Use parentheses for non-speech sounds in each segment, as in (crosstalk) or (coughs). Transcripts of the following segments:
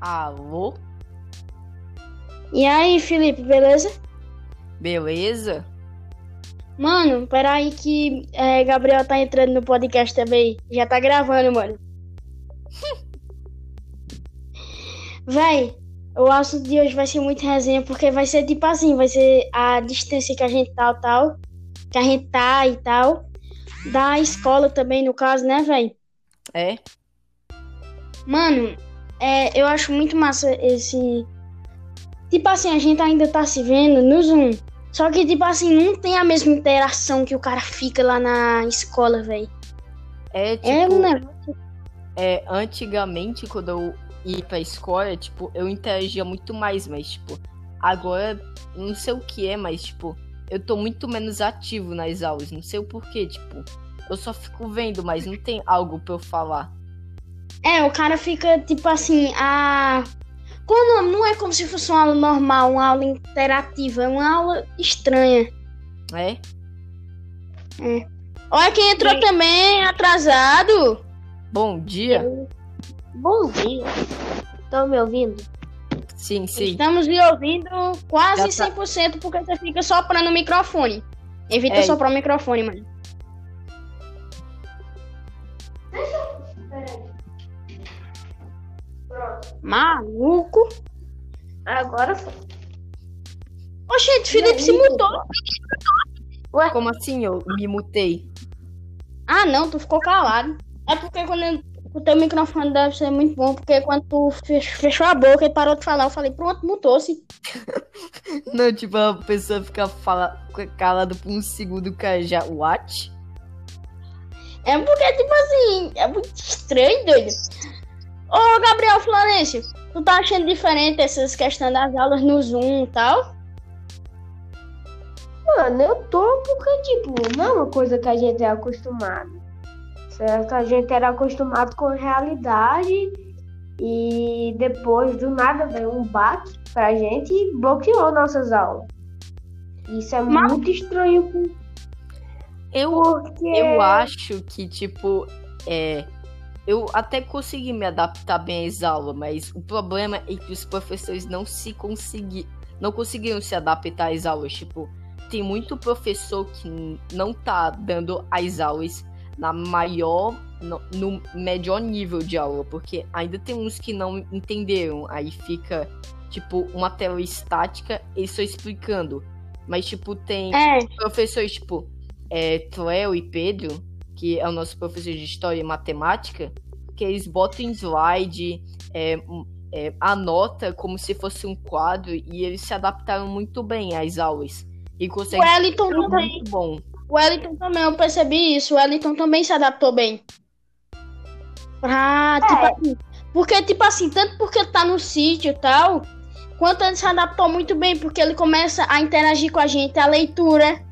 Alô? E aí, Felipe, beleza? Beleza? Mano, peraí que é, Gabriel tá entrando no podcast também. Já tá gravando, mano. (laughs) Véi, o assunto de hoje vai ser muito resenha, porque vai ser tipo assim, vai ser a distância que a gente tal, tal, que a gente tá e tal. Da escola também, no caso, né, véi? É? Mano, é, eu acho muito massa esse. Tipo assim, a gente ainda tá se vendo no Zoom. Só que, tipo assim, não tem a mesma interação que o cara fica lá na escola, velho. É, tipo, É um negócio. é, antigamente, quando eu ia pra escola, tipo, eu interagia muito mais, mas, tipo, agora, não sei o que é, mas, tipo, eu tô muito menos ativo nas aulas, não sei o porquê, tipo, eu só fico vendo, mas não tem algo pra eu falar. É, o cara fica, tipo assim, a. Quando não é como se fosse uma aula normal, uma aula interativa, é uma aula estranha. É? Olha quem entrou também, atrasado. Bom dia? Bom dia. Estão me ouvindo? Sim, sim. Estamos lhe ouvindo quase Já 100% porque você fica soprando o microfone. Evita É. soprar o microfone, mano. Maluco. Agora foi. Oxente, Felipe E se mutou. Como assim eu me mutei? Ah, não, tu ficou calado. É porque quando eu- o teu microfone deve ser muito bom, porque quando tu fech- fechou a boca e parou de falar, eu falei, pronto, mutou-se. (laughs) Não, tipo, a pessoa fica fala, calada por um segundo, cara já. What? É porque, tipo assim, é muito estranho, doido. Ô, Gabriel Florencio, tu tá achando diferente essas questões das aulas no Zoom e tal? Mano, eu tô porque, tipo, não é uma coisa que a gente é acostumado. Certo? A gente era acostumado com a realidade e depois do nada veio um baque pra gente e bloqueou nossas aulas. Isso é Mas- muito estranho Eu porque. Eu acho que, tipo, é. Eu até consegui me adaptar bem às aulas, mas o problema é que os professores não se consegui, não conseguiram se adaptar às aulas. Tipo, tem muito professor que não tá dando as aulas na maior, no, no melhor nível de aula, porque ainda tem uns que não entenderam. Aí fica, tipo, uma tela estática e só explicando. Mas, tipo, tem É, professores tipo é, Cleo e Pedro, que é o nosso professor de história e matemática, que eles botam em slide, é, é, anota como se fosse um quadro e eles se adaptaram muito bem às aulas. E o conseguem Wellington ser também. muito bom. O Wellington também, eu percebi isso. O Wellington também se adaptou bem. Pra, tipo É. assim. Porque, tipo assim, tanto porque ele tá no sítio e tal, quanto ele se adaptou muito bem, porque ele começa a interagir com a gente, a leitura.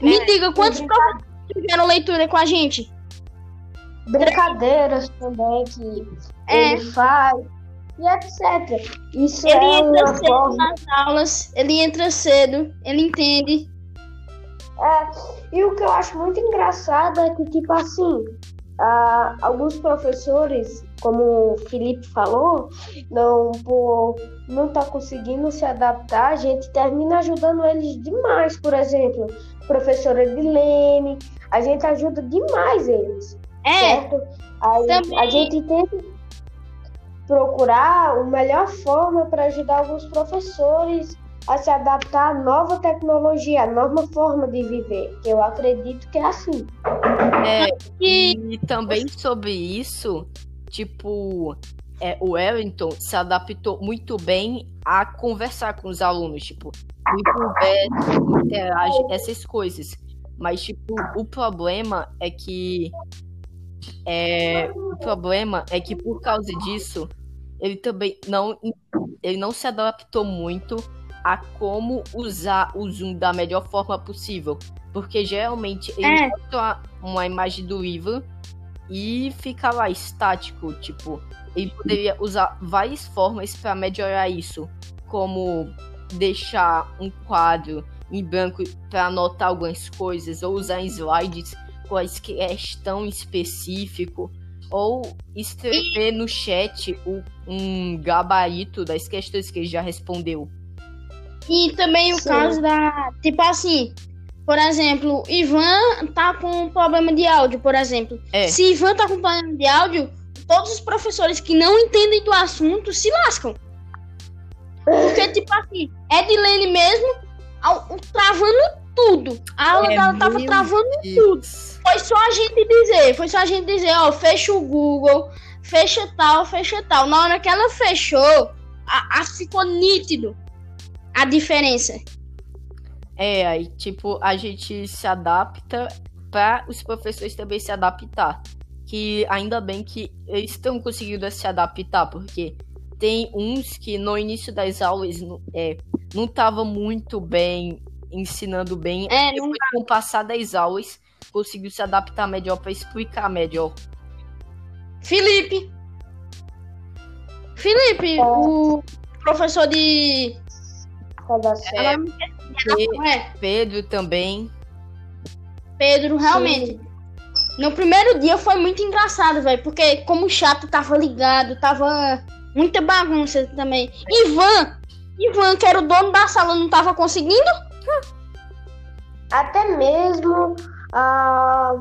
Me diga, quantos professores tiveram leitura com a gente? brincadeiras também que É. ele faz e etc. Isso Ele é entra cedo forma. nas aulas, ele entra cedo, ele entende. E o que eu acho muito engraçado é que, tipo assim, ah, alguns professores, como o Felipe falou, não por não tá conseguindo se adaptar, a gente termina ajudando eles demais. Por exemplo, professora Edilene, a gente ajuda demais eles. É, certo? Aí também- a gente tenta procurar a melhor forma para ajudar alguns professores a se adaptar à nova tecnologia, à nova forma de viver, que eu acredito que é assim. É, e e também sobre isso, tipo, é, o Wellington se adaptou muito bem a conversar com os alunos, tipo, ele conversa, interage, essas coisas. Mas, tipo, o problema é que. É, o problema é que por causa disso, ele também não, ele não se adaptou muito a como usar o Zoom da melhor forma possível. Porque geralmente ele É. uma imagem do livro e fica lá estático, tipo, ele poderia usar várias formas para melhorar isso, como deixar um quadro em branco para anotar algumas coisas ou usar slides quaisquer tão específico ou escrever no chat o- um gabarito das questões que ele já respondeu. E também o Sim. caso da. Tipo assim, por exemplo, Ivan tá com um problema de áudio, por exemplo. É. Se Ivan tá com problema de áudio, todos os professores que não entendem do assunto se lascam. Porque, tipo assim, Edilene mesmo, ao- o- travando tudo. A aula É, dela tava travando Deus. Foi só a gente dizer, foi só a gente dizer, ó, fecha o Google, fecha tal, fecha tal. Na hora que ela fechou, a, a- ficou nítido a diferença. É, aí, tipo, a gente se adapta para os professores também se adaptar. Que ainda bem que eles estão conseguindo se adaptar, porque tem uns que no início das aulas não- é, não estavam muito bem ensinando bem. É, não Depois, com o passar das aulas, conseguiu se adaptar melhor para explicar melhor. Felipe. Felipe, É. o professor de. É, é? Pedro também. Pedro, realmente. No primeiro dia foi muito engraçado, velho. Porque como o chato tava ligado, tava muita bagunça também. Ivan! Ivan, que era o dono da sala, não tava conseguindo? Até mesmo ah,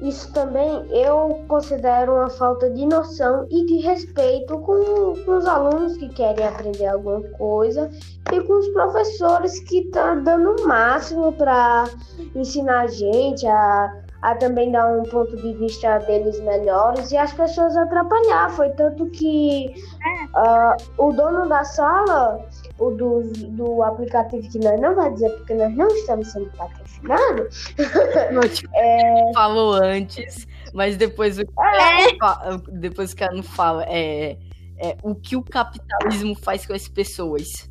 isso também eu considero uma falta de noção e de respeito com, com os alunos que querem aprender alguma coisa e com os professores que estão dando o máximo para ensinar a gente a, a também dar um ponto de vista deles melhores e as pessoas atrapalhar. Foi tanto que ah, o dono da sala o do, do aplicativo que nós não vai dizer porque nós não estamos sendo patrocinados. Não, (laughs) Falou antes, mas depois o É. depois que ela não fala é, é o que o capitalismo faz com as pessoas.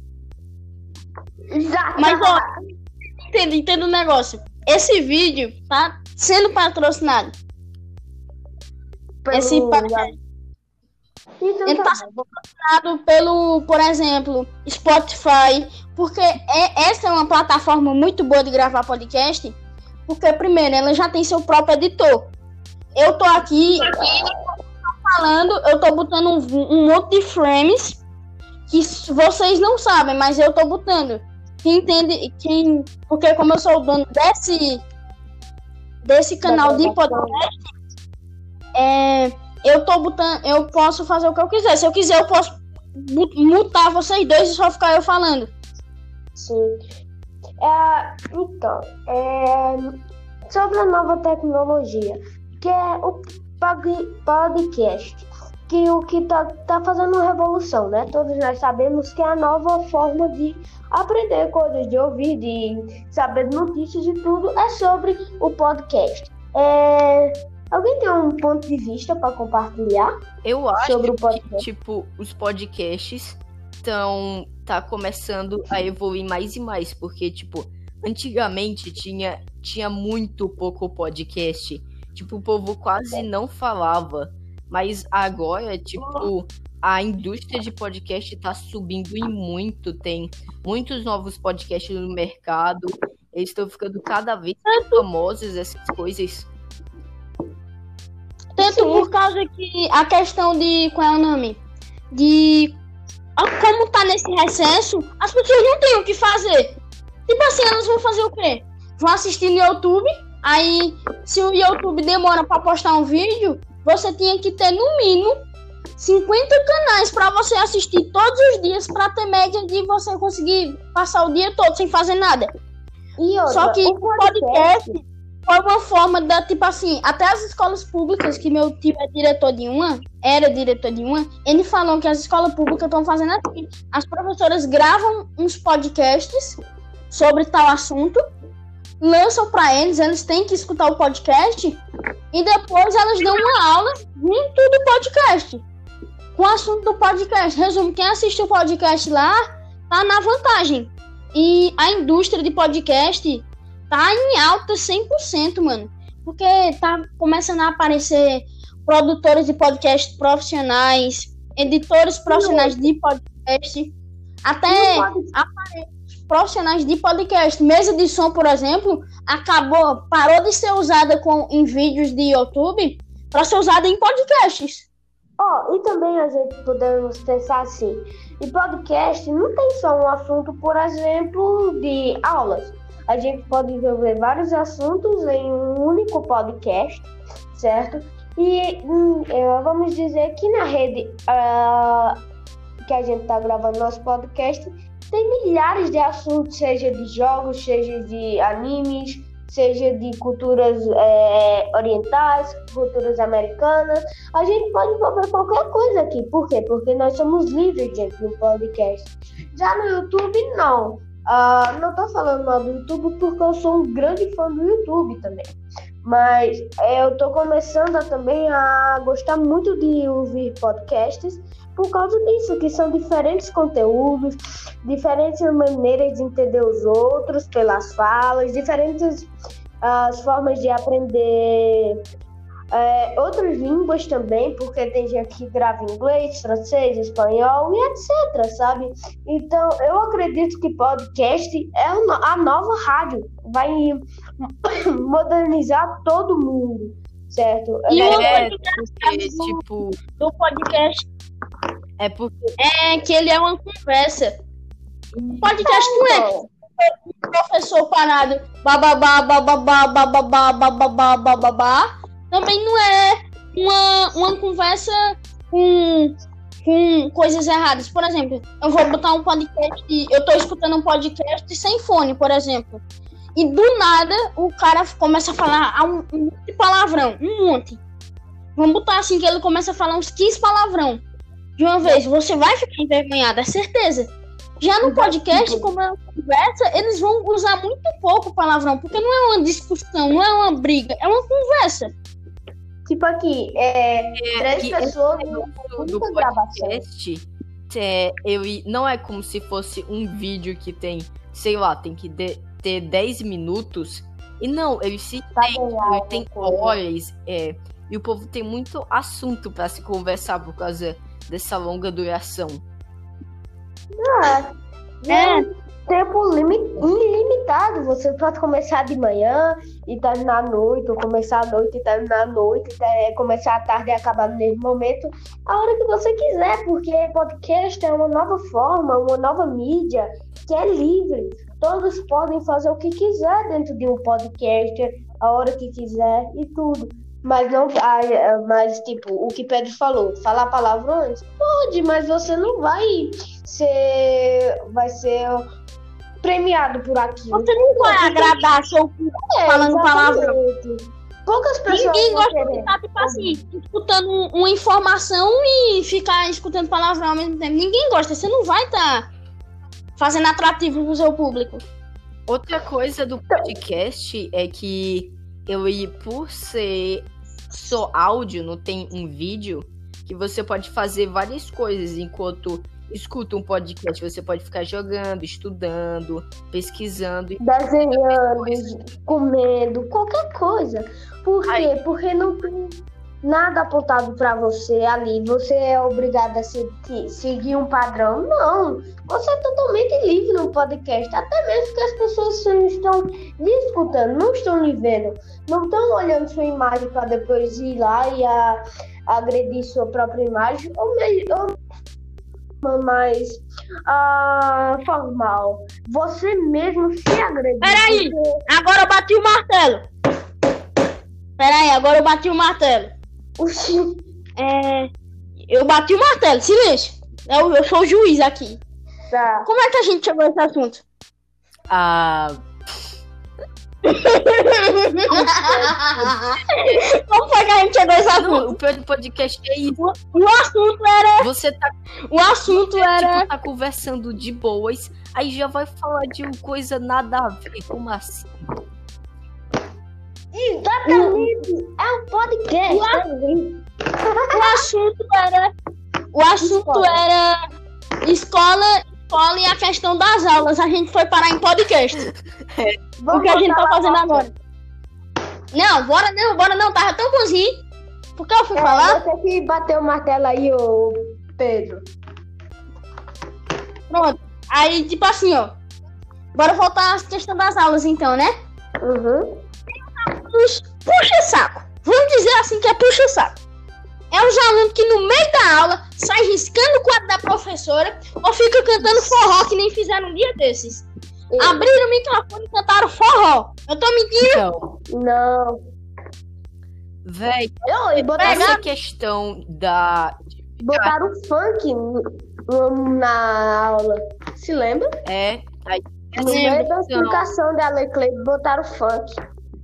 Exato. Mas, ó, entenda, entenda o negócio. Esse vídeo tá sendo patrocinado. Pelo- Esse pa- Então, Ele tá tá bom. patrocinado pelo, por exemplo, Spotify, porque é, essa é uma plataforma muito boa de gravar podcast, porque primeiro ela já tem seu próprio editor. Eu tô aqui falando, eu tô botando um, um monte de frames que vocês não sabem, mas eu tô botando. Quem entende, quem, porque como eu sou o dono desse desse canal de podcast, é, eu tô botando, eu posso fazer o que eu quiser. Se eu quiser, eu posso mu- mutar vocês dois e só ficar eu falando. Sim. É, então, é, sobre a nova tecnologia, que é o pod- podcast, que o que tá, tá fazendo revolução, né? Todos nós sabemos que é a nova forma de aprender coisas, de ouvir, de saber notícias e tudo, é sobre o podcast. É, alguém tem um ponto de vista para compartilhar Eu acho sobre o que, podcast? tipo, os podcasts estão tá começando a evoluir mais e mais, porque tipo, antigamente tinha tinha muito pouco podcast. Tipo, o povo quase não falava, mas agora, tipo, a indústria de podcast tá subindo e muito, tem muitos novos podcasts no mercado. Eles estão ficando cada vez mais famosos essas coisas. Tanto Sim. por causa que a questão de. Qual é o nome? De. ah, Como tá nesse recesso, as pessoas não têm o que fazer. Tipo assim, elas vão fazer o quê? Vão assistir no YouTube. Aí, se o YouTube demora pra postar um vídeo, você tinha que ter no mínimo 50 canais pra você assistir todos os dias pra ter média de você conseguir passar o dia todo sem fazer nada. E outra, Só que o podcast foi uma forma da, tipo assim, até as escolas públicas, que meu tio é diretor de uma, era diretor de uma, ele falou que as escolas públicas estão fazendo assim. As professoras gravam uns podcasts sobre tal assunto, lançam pra eles, eles têm que escutar o podcast, e depois elas dão uma aula junto do podcast. Com o assunto do podcast. Resumo, quem assiste o podcast lá tá na vantagem. E a indústria de podcast tá em alta 100%, mano. Porque tá começando a aparecer produtores de podcast profissionais, editores profissionais de podcast, até profissionais de podcast. Mesa de som, por exemplo, acabou, parou de ser usada com, em vídeos de YouTube para ser usada em podcasts. Ó, e também a gente podemos pensar assim, e podcast não tem só um assunto, por exemplo, de aulas. A gente pode desenvolver vários assuntos em um único podcast, certo? E hum, é, vamos dizer que na rede uh, que a gente está gravando nosso podcast, tem milhares de assuntos, seja de jogos, seja de animes, seja de culturas é, orientais, culturas americanas. A gente pode envolver qualquer coisa aqui. Por quê? Porque nós somos livres dentro do podcast. Já no YouTube, não. Uh, não tô falando mal do YouTube porque eu sou um grande fã do YouTube também. Mas eu tô começando a, também a gostar muito de ouvir podcasts por causa disso, que são diferentes conteúdos, diferentes maneiras de entender os outros pelas falas, diferentes as formas de aprender é, outras línguas também, porque tem gente que grava inglês, francês, espanhol e etc, sabe? Então, eu acredito que podcast é a nova rádio, vai (coughs) modernizar todo mundo, certo? E é, porque, tipo... do podcast é porque. É que ele é uma conversa. Podcast não é um professor parado. Bababá, bababá, bababá, bababá, bababá. Também não é uma, uma conversa com, com coisas erradas. Por exemplo, eu vou botar um podcast. Eu tô escutando um podcast sem fone, por exemplo. E do nada o cara começa a falar um, um monte de palavrão. Um monte. Vamos botar assim que ele começa a falar uns 15 palavrão de uma vez, você vai ficar envergonhada, é certeza. Já no podcast, como é uma conversa, eles vão usar muito pouco palavrão, porque não é uma discussão, não é uma briga, é uma conversa. Tipo aqui, é, é três pessoas do, do podcast, é, eu, não é como se fosse um vídeo que tem, sei lá, tem que de, ter 10 minutos. E não, ele se tá tem, tem horas, é, e o povo tem muito assunto para se conversar por causa dessa longa duração? Ah, é. tempo ilimitado. Você pode começar de manhã e terminar à noite, ou começar à noite e terminar à noite, e começar à tarde e acabar no mesmo momento, a hora que você quiser, porque podcast é uma nova forma, uma nova mídia que é livre. Todos podem fazer o que quiser dentro de um podcast, a hora que quiser e tudo. Mas não vai, é, mas tipo, o que Pedro falou, falar palavrões? Pode, mas você não vai ser vai ser premiado por aquilo. Você não vai agradar seu é, falando palavrão. Poucas pessoas Ninguém gosta de estar, tipo assim, escutando uma informação e ficar escutando palavrão ao mesmo tempo. Ninguém gosta. Você não vai estar tá fazendo atrativo pro seu público. Outra coisa do podcast é que eu, por ser só áudio, não tem um vídeo, que você pode fazer várias coisas enquanto escuta um podcast. Você pode ficar jogando, estudando, pesquisando. Desenhando, comendo, qualquer coisa. Por quê? Porque não tem nada apontado para você ali. Você é obrigado a seguir um padrão. Não. Você é totalmente livre no podcast. Até mesmo que as pessoas estão lhe escutando, não estão lhe vendo. Não estão olhando sua imagem para depois ir lá e a, agredir sua própria imagem. Ou melhor mais uh, formal. Você mesmo se agrediu. Peraí, agora eu bati o martelo. Peraí, agora eu bati o martelo. Oxi. É, eu bati o martelo, silêncio. Eu, eu sou o juiz aqui. Tá. Como é que a gente chegou a esse assunto? Ah. (laughs) Como foi que a gente chegou a esse assunto? O pior do podcast é isso. O, o assunto era. Você tá. O assunto você, era. Tipo, tá conversando de boas, aí já vai falar de uma coisa nada a ver. Como assim? Exatamente. É um podcast. O, a... o assunto era. O assunto escola. era escola, escola e a questão das aulas. A gente foi parar em podcast. (laughs) o que a gente tá fazendo agora. Não, bora não, bora não. Tava tão cozinho. Por que eu fui é, falar? Você que bateu o martelo aí, ô Pedro. Pronto. Aí, tipo assim, ó. Bora voltar à questão das aulas, então, né? Uhum puxa saco. vamos dizer assim que é puxa-saco. É os alunos que no meio da aula sai riscando o quadro da professora ou fica cantando forró que nem fizeram um dia desses. Abriram o microfone e cantaram forró. Eu tô mentindo? Então, Não. véi, Eu, e botaram, essa questão da. botaram funk na aula. Se lembra? É. Aí, No meio da questão, explicação da Leclerc, botaram funk.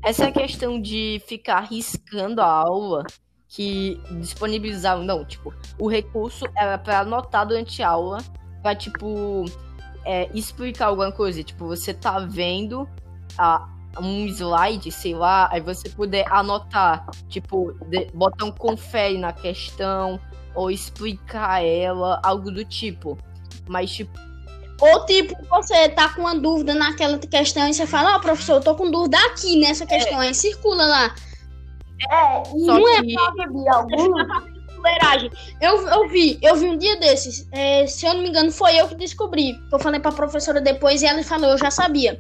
Essa questão de ficar riscando a aula, que disponibilizaram. Não, tipo, o recurso era pra anotar durante a aula, pra, tipo, é, explicar alguma coisa. Tipo, você tá vendo a, um slide, sei lá, aí você puder anotar, tipo, de- botar um confere na questão, ou explicar ela, algo do tipo. Mas, tipo, Ou tipo, você tá com uma dúvida naquela questão e você fala, ó, professor, eu tô com dúvida aqui nessa questão. Aí circula lá. É, e não é que. de Você algum. (laughs) fica fazendo fuleiragem. Eu, eu vi, eu vi um dia desses. é, se eu não me engano, foi eu que descobri. Eu falei pra professora depois e ela falou, eu já sabia.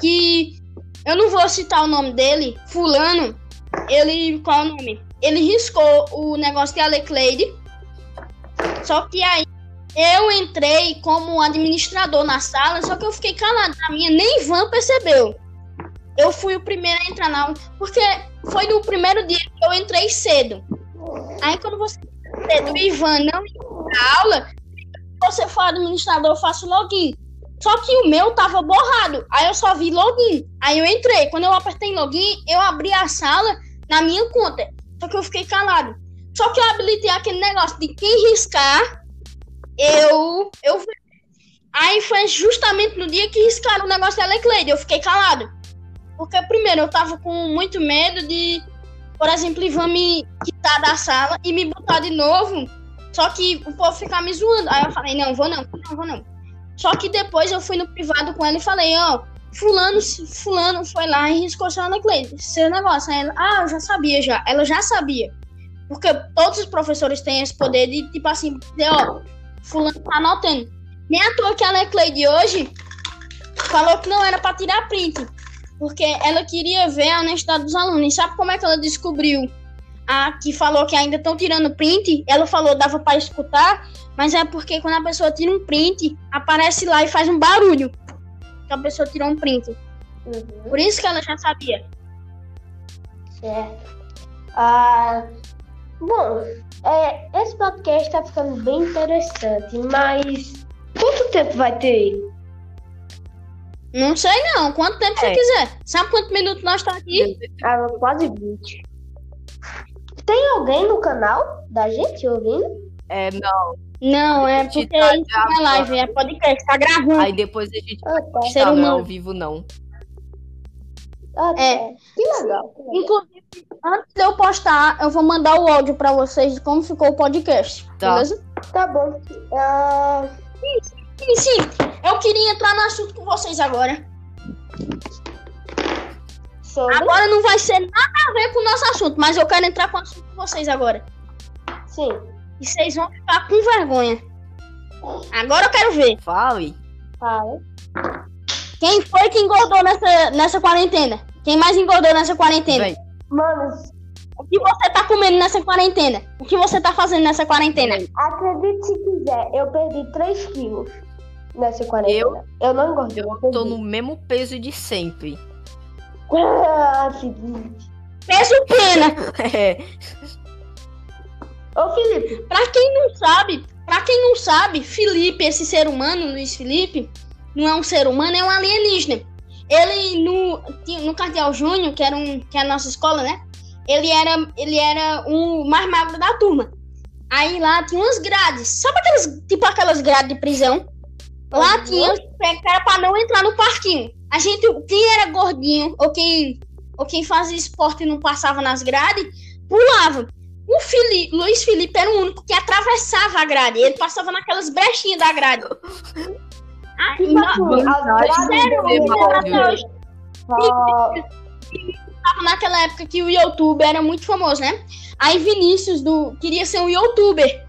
Que eu não vou citar o nome dele, fulano. Ele. Qual é o nome? Ele riscou o negócio de Alecleide. Só que aí eu entrei como administrador na sala, só que eu fiquei calado. A minha nem Ivan percebeu. Eu fui o primeiro a entrar na aula, porque foi no primeiro dia que eu entrei cedo. Aí quando você entra cedo, o Ivan não ia pra aula, você for administrador, eu faço login. Só que o meu tava borrado. Aí eu só vi login. Aí eu entrei. Quando eu apertei login, eu abri a sala na minha conta. Só que eu fiquei calado. Só que eu habilitei aquele negócio de quem riscar, eu. eu Aí foi justamente no dia que riscaram o negócio da Lecleide. Eu fiquei calado. Porque, primeiro, eu tava com muito medo de, por exemplo, Ivan me quitar da sala e me botar de novo. Só que o povo ficar me zoando. Aí eu falei, não, vou não, não, vou não. Só que depois eu fui no privado com ela e falei, ó, fulano, fulano foi lá e riscou seu Lecleide, seu negócio. Aí ela, ah, eu já sabia já. Ela já sabia. Porque todos os professores têm esse poder de, tipo assim, dizer, ó, fulano tá anotando. Nem à toa que a Lecleide hoje falou que não era pra tirar print. Porque ela queria ver a honestidade dos alunos. E sabe como é que ela descobriu? A que falou que ainda estão tirando print, ela falou dava pra escutar, mas é porque quando a pessoa tira um print, aparece lá e faz um barulho. Que a pessoa tirou um print. Uhum, Por isso que ela já sabia. certo. Ah, bom, é, esse podcast tá ficando bem interessante, mas quanto tempo vai ter? Não sei não, quanto tempo você É. quiser. Sabe quantos minutos nós estamos aqui? Ah, quase 20. Tem alguém no canal da gente ouvindo? É, não. Não, é A gente porque tá isso não é live, é podcast, tá gravando. Aí depois a gente Ah, tá. Ser tá, não é ao vivo, não. Ah, tá. É. Que legal. que legal. Inclusive, antes de eu postar, eu vou mandar o áudio pra vocês de como ficou o podcast. Tá. Beleza? Tá bom. Ah, Sim, sim. Eu queria entrar no assunto com vocês agora. sobre. Agora não vai ser nada a ver com o nosso assunto, mas eu quero entrar com o assunto com vocês agora. Sim. E vocês vão ficar com vergonha. Agora eu quero ver. Fale. Fala. Quem foi que engordou nessa, nessa quarentena? Quem mais engordou nessa quarentena? Véi, Mano, O que você tá comendo nessa quarentena? O que você tá fazendo nessa quarentena? acredite se quiser, eu perdi 3 quilos nessa quarentena. Eu, não engordei. eu perdi. tô no mesmo peso de sempre. (laughs) Ah, Felipe. Peso pena. (laughs) É, Ô, Felipe. Pra quem não sabe, pra quem não sabe, Felipe, esse ser humano, Luiz Felipe, não é um ser humano, é um alienígena. Ele no no Cardeal Júnior, que era um que é a nossa escola, né? Ele era ele era um mais magro da turma. Aí lá tinha umas grades, sabe aquelas tipo aquelas grades de prisão? Lá Uhum. tinha era para não entrar no parquinho. A gente quem era gordinho ou quem ou quem fazia esporte e não passava nas grades, pulava. O Felipe, Luiz Felipe era o único que atravessava a grade. Ele passava naquelas brechinhas da grade. (laughs) Ah, não, assim, Tava naquela época que o YouTube era muito famoso, né? Aí Vinícius do queria ser um youtuber.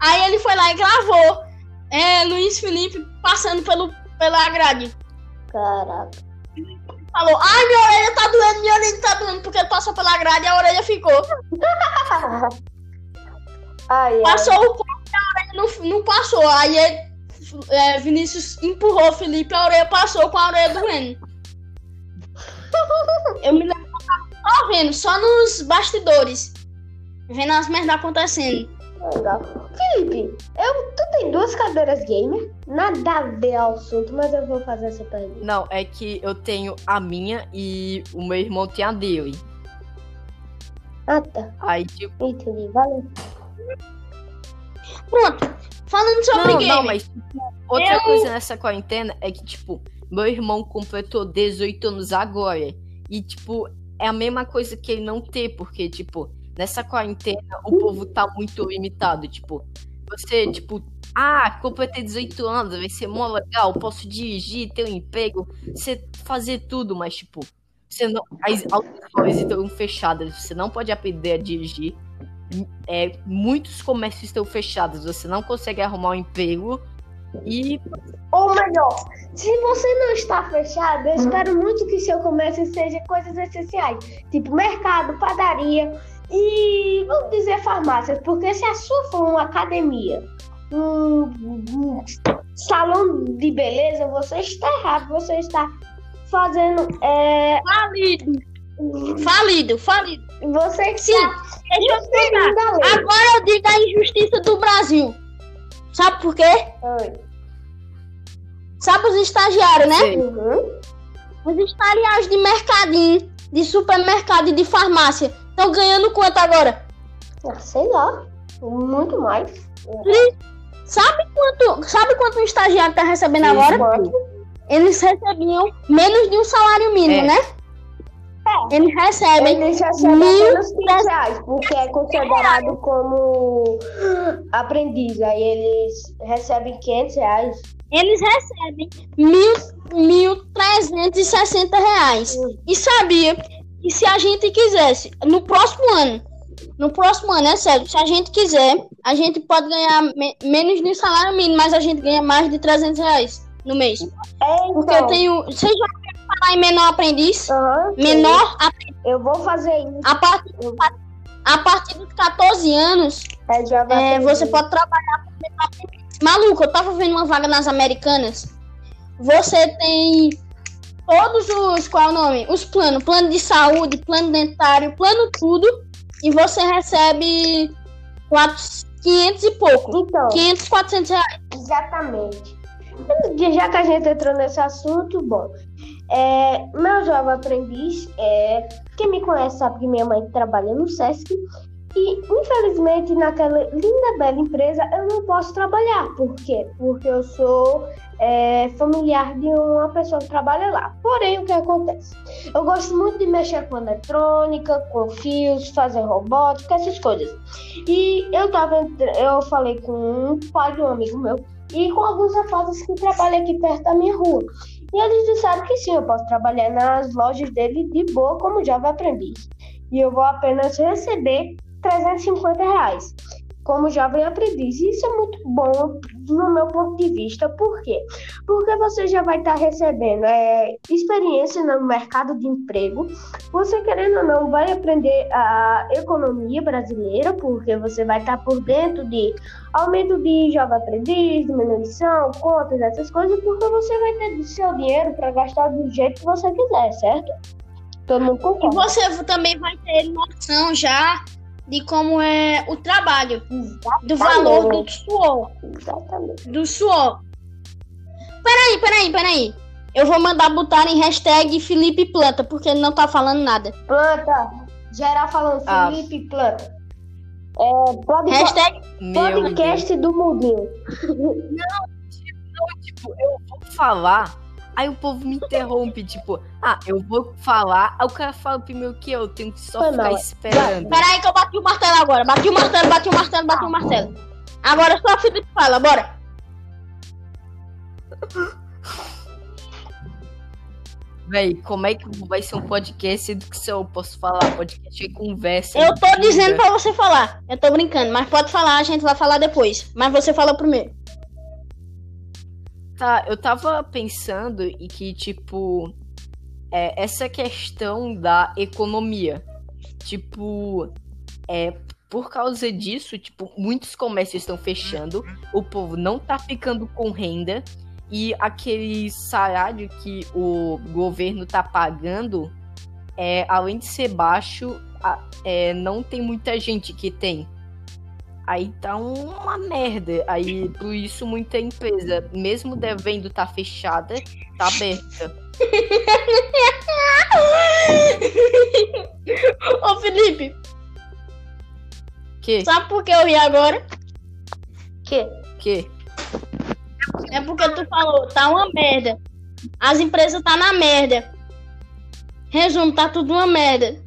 Aí ele foi lá e gravou é, Luiz Felipe passando pelo, pela grade. Caraca. falou: Ai, minha orelha tá doendo, minha orelha tá doendo, porque ele passou pela grade e a orelha ficou. (laughs) Ai, ai. Passou o ponto e a orelha não, não passou. Aí ele, é, Vinícius empurrou o Felipe a orelha passou com a orelha doendo. Eu me lembro que eu tava só vendo, só nos bastidores. Vendo as merdas acontecendo. Legal. Felipe, eu, tu tem duas cadeiras gamer? Nada a ver ao assunto, mas eu vou fazer essa pergunta. Não, é que eu tenho a minha e o meu irmão tem a dele. Ah, tá. Aí, tipo. Entendi. Valeu. Pronto. Falando sobre Não, game. não, mas tipo, outra Eu- coisa nessa quarentena é que, tipo, meu irmão completou 18 anos agora. E, tipo, é a mesma coisa que ele não ter, porque, tipo, nessa quarentena o povo tá muito limitado. Tipo, você, tipo, ah, completei 18 anos, vai ser mó legal, posso dirigir, ter um emprego, você fazer tudo, mas, tipo, você não. As autoescolas estão fechadas, você não pode aprender a dirigir. É, muitos comércios estão fechados, você não consegue arrumar um emprego e Ou melhor, se você não está fechado, eu espero muito que seu comércio seja coisas essenciais, tipo mercado, padaria e, vamos dizer, farmácias, porque se a sua for uma academia, um, um salão de beleza, você está errado, você está fazendo, é, Falido. Falido, falido. você Sim, está deixa eu explicar. Agora eu digo a injustiça do Brasil. Sabe por quê? Oi. Sabe os estagiários, né? Uhum. Os estagiários de mercadinho, de supermercado e de farmácia estão ganhando quanto agora? Ah, sei lá, muito mais. Sabe quanto, sabe quanto um estagiário tá recebendo Sim. agora? Quanto? Eles recebiam menos de um salário mínimo, É. né? Eles recebem Eles recebem mil apenas 15 reais, porque é considerado como aprendiz. Aí eles recebem 500 reais. eles recebem mil, mil trezentos e sessenta reais. E sabia que se a gente quisesse, no próximo ano, no próximo ano, é sério, se a gente quiser, a gente pode ganhar me- menos de um salário mínimo, mas a gente ganha mais de 300 reais no mês. É, Porque eu então, tenho. Já falar em menor aprendiz? aham, Menor aprendiz. Eu vou fazer isso. A partir, a partir dos 14 anos, É, é, você pode trabalhar como menor aprendiz. Maluco, eu tava vendo uma vaga nas Americanas. Você tem todos os. Qual é o nome? Os planos: plano de saúde, plano dentário, plano tudo. E você recebe quatro, 500 e pouco. Então, 500, 400 reais. exatamente. Já que a gente entrou nesse assunto, bom. É, meu jovem aprendiz, é, quem me conhece sabe que minha mãe trabalha no SESC. E, infelizmente, naquela linda, bela empresa, eu não posso trabalhar. Por quê? Porque eu sou é, familiar de uma pessoa que trabalha lá. Porém, o que acontece? Eu gosto muito de mexer com eletrônica, com fios, fazer robótica, essas coisas. E eu tava, eu falei com um pai de um amigo meu e com alguns rapazes que trabalham aqui perto da minha rua. E eles disseram que sim, eu posso trabalhar nas lojas dele de boa como Java aprendiz. E eu vou apenas receber 350 reais como jovem aprendiz. Isso é muito bom no meu ponto de vista. Por quê? Porque você já vai estar recebendo é, experiência no mercado de emprego. Você, querendo ou não, vai aprender a economia brasileira, porque você vai estar por dentro de aumento de jovem aprendiz, diminuição, contas, essas coisas, porque você vai ter seu dinheiro para gastar do jeito que você quiser, certo? Todo mundo E concorda. você também vai ter noção já de como é o trabalho, do valor do suor. Exatamente. Do suor. Peraí, peraí, peraí. Eu vou mandar botar em hashtag Felipe Planta, porque ele não tá falando nada. Planta. Geral falando Ah. Felipe Planta. É, pode Hashtag Meu podcast do Mudinho. Tipo, eu vou falar, aí o povo me interrompe, tipo, ah, eu vou falar, aí o cara fala primeiro que eu tenho que só Foi ficar mal. esperando. Peraí que eu bati o martelo agora. Bati o martelo, bati o martelo, bati o martelo. Agora só a Felipe fala, bora. Véi, como é que vai ser um podcast sendo que se eu posso falar? Podcast é conversa. Eu tô dizendo pra você falar. Eu tô brincando, mas pode falar, a gente vai falar depois. Mas você fala primeiro. Tá, eu tava pensando e que, tipo, é essa questão da economia. Tipo, é, por causa disso, tipo, muitos comércios estão fechando, o povo não tá ficando com renda e aquele salário que o governo tá pagando, é, além de ser baixo, é, não tem muita gente que tem. Aí tá uma merda. Aí, por isso, muita empresa, mesmo devendo tá fechada, tá aberta. (laughs) Ô, Felipe. Que? Sabe por que eu ri agora? Que? Que? É porque tu falou, tá uma merda. As empresas tá na merda. Resumo, tá tudo uma merda.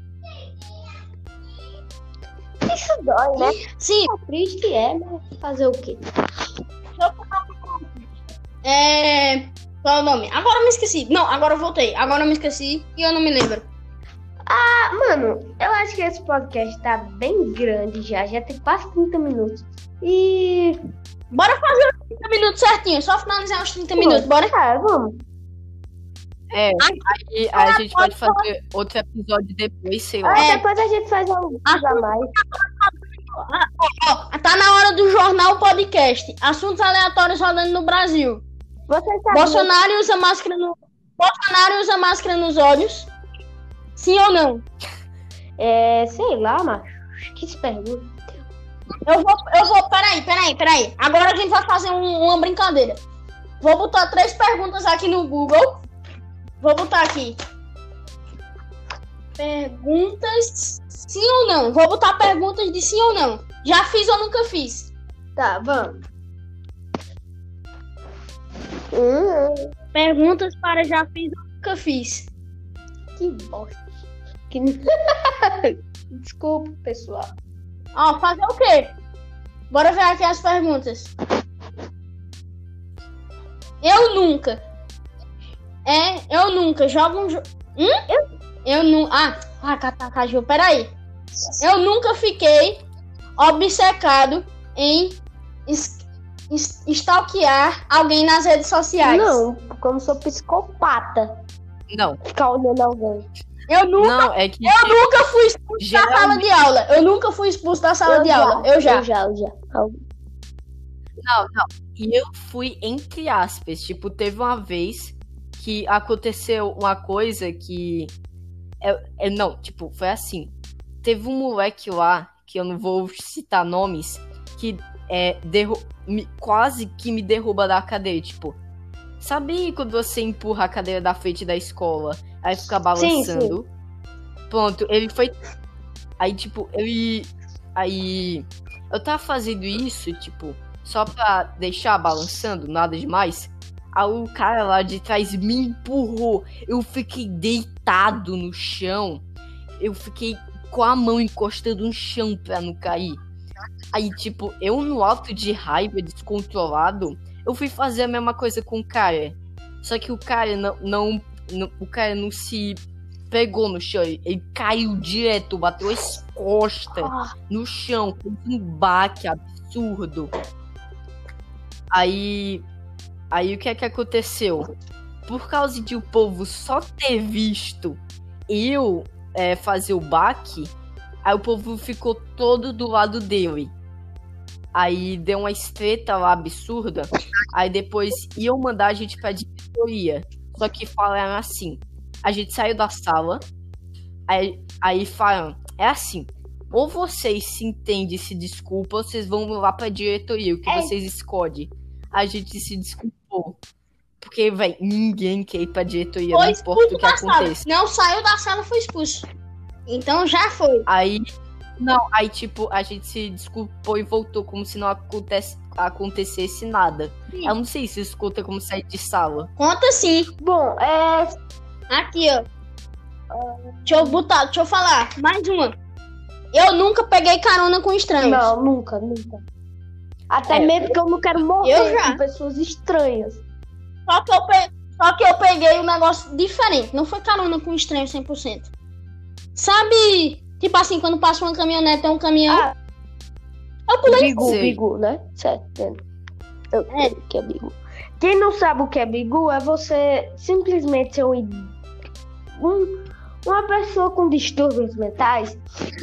Isso dói, né? Sim. É triste é, mas fazer o quê? É. Qual é o nome? Agora eu me esqueci. Não, agora eu voltei. Agora eu me esqueci e eu não me lembro. Ah, mano, eu acho que esse podcast tá bem grande já. Já tem quase 30 minutos. E. Bora fazer os 30 minutos certinho. Só finalizar os 30 minutos. Bora? É, vamos. É, aí, aí a gente pode fazer outro episódio depois, sei lá. É, depois a gente faz um a mais. Ó, tá na hora do jornal podcast. Assuntos aleatórios rolando no Brasil. Bolsonaro usa máscara no. Bolsonaro usa máscara nos olhos. Sim ou não? É, sei lá, macho. Que se pergunta. Eu vou, eu vou, peraí, peraí, peraí. Agora a gente vai fazer um- uma brincadeira. Vou botar três perguntas aqui no Google. Vou botar aqui. Perguntas sim ou não? Vou botar perguntas de sim ou não. Já fiz ou nunca fiz? Tá, vamos. Hum, Perguntas para já fiz ou nunca fiz. que bosta. Que... (laughs) Desculpa, pessoal. Ó, fazer o quê? Bora ver aqui as perguntas. Eu nunca. É, eu nunca jogo um jogo. Hum? Eu, eu nunca. Ah, ah, Catacaju, peraí. Eu nunca fiquei obcecado em es- es- stalkear alguém nas redes sociais. Não, como sou psicopata. Não, Ficar olhando alguém. Eu nunca, não, é que eu nunca fui expulso da sala geralmente. de aula. Eu nunca fui expulso da sala de aula. Eu já. Eu já, eu já. Não, não. E eu fui entre aspas. Tipo, teve uma vez que aconteceu uma coisa que. É, é, não, tipo, foi assim. Teve um moleque lá, que eu não vou citar nomes, que é, derru me- quase que me derruba da cadeira. Tipo, sabe quando você empurra a cadeira da frente da escola, aí fica balançando? Pronto, ele foi. Aí, tipo, ele. Aí. Eu tava fazendo isso, tipo, só pra deixar balançando, nada demais. Aí o cara lá de trás me empurrou. Eu fiquei deitado no chão. Eu fiquei com a mão encostando no chão pra não cair. Aí, tipo, eu no alto de raiva, descontrolado, eu fui fazer a mesma coisa com o cara. Só que o cara não. não, não- o cara não se pegou no chão. Ele caiu direto, bateu as costas no chão, um baque absurdo. Aí. Aí o que é que aconteceu? Por causa de o povo só ter visto eu é, fazer o baque, aí o povo ficou todo do lado dele. Aí deu uma estreita lá absurda. Aí depois iam mandar a gente pra diretoria. Só que falaram assim: a gente saiu da sala. Aí, aí falaram: é assim, ou vocês se entendem e se desculpam, ou vocês vão lá pra diretoria, o que É. vocês escolhem. A gente se desculpou. Porque, velho, ninguém quer ir pra diretoria, Foi não importa o que da sala. aconteça. Não saiu da sala, foi expulso. Então já foi. Aí, não, aí, tipo, a gente se desculpou e voltou como se não acontece, acontecesse nada. Sim. Eu não sei se isso conta como sair de sala. Conta sim. Bom, é. Aqui, ó. Deixa eu botar, deixa eu falar. Mais uma. Eu nunca peguei carona com estranhos. Não, nunca, nunca. Até É. mesmo porque eu não quero morrer com pessoas estranhas. Só que, eu pe- Só que eu peguei um negócio diferente. Não foi carona com estranho 100%. Sabe, tipo assim, quando passa uma caminhonete, é um caminhão. Ah. Eu pulei. Bigu, bigu, né? Certo. Eu É. o que é bigu. Quem não sabe o que é bigu é você simplesmente ser um. um- uma pessoa com distúrbios mentais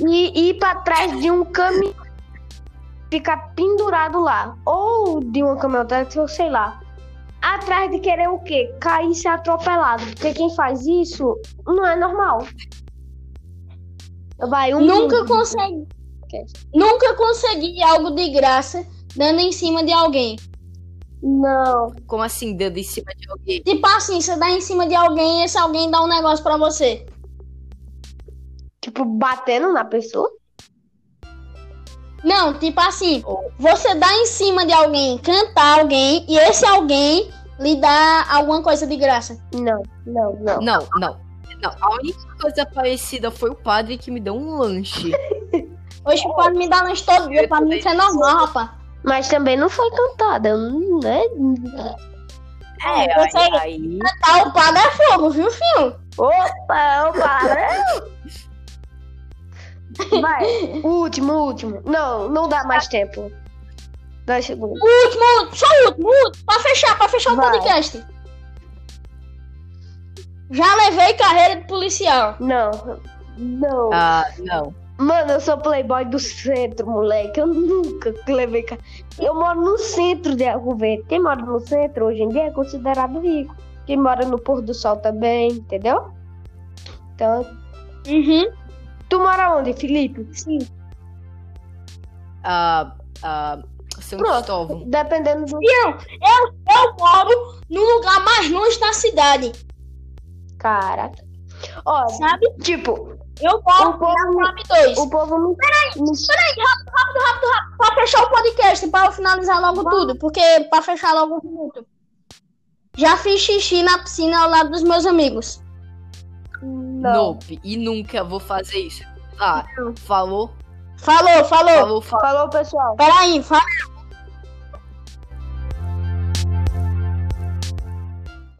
e ir pra trás de um caminhão, ficar pendurado lá, ou de uma caminhonete, ou sei lá, atrás de querer o quê? Cair e ser atropelado. Porque quem faz isso não é normal. Vai, um Nunca mundo. consegui. Nunca consegui algo de graça dando em cima de alguém. Não. Como assim, dando em cima de alguém? Tipo assim, você dá em cima de alguém e esse alguém dá um negócio pra você. Tipo, batendo na pessoa? Não, tipo assim, você dá em cima de alguém, cantar alguém e esse alguém lhe dá alguma coisa de graça. Não, não, não. Não, não. Não, a única coisa parecida foi o padre que me deu um lanche. (laughs) Hoje pode me dar lanche todo dia, pra mim isso é normal, rapaz. Mas também não foi cantada, né? É, você aí- aí. Tá, o padre é fogo, viu, filho? Opa, opa. Vai, (laughs) o último, o último. Não, não dá mais tempo. Dois segundos. O último, só o último, o último, pra fechar, pra fechar o Vai. podcast. Já levei carreira de policial. Não, não. Ah, não. Mano, eu sou playboy do centro, moleque. Eu nunca levei. ca- Eu moro no centro de Arco Verde. Quem mora no centro hoje em dia é considerado rico. Quem mora no pôr do sol também, entendeu? Então, Uhum. Tu mora onde, Felipe? Sim. Ah, ah, São Pronto. Cristóvão. Dependendo do. Eu, eu, eu moro no lugar mais longe da cidade, Cara. Ó, sabe? tipo, Eu moro O povo na me- 2. o povo me. me- Pra fechar o podcast, pra eu finalizar logo tudo, porque pra fechar logo um minuto. Já fiz xixi na piscina ao lado dos meus amigos. Não. Nope. E nunca vou fazer isso. Ah, falou, Falou, falou. falou, falou. Falou, pessoal. Peraí, fala.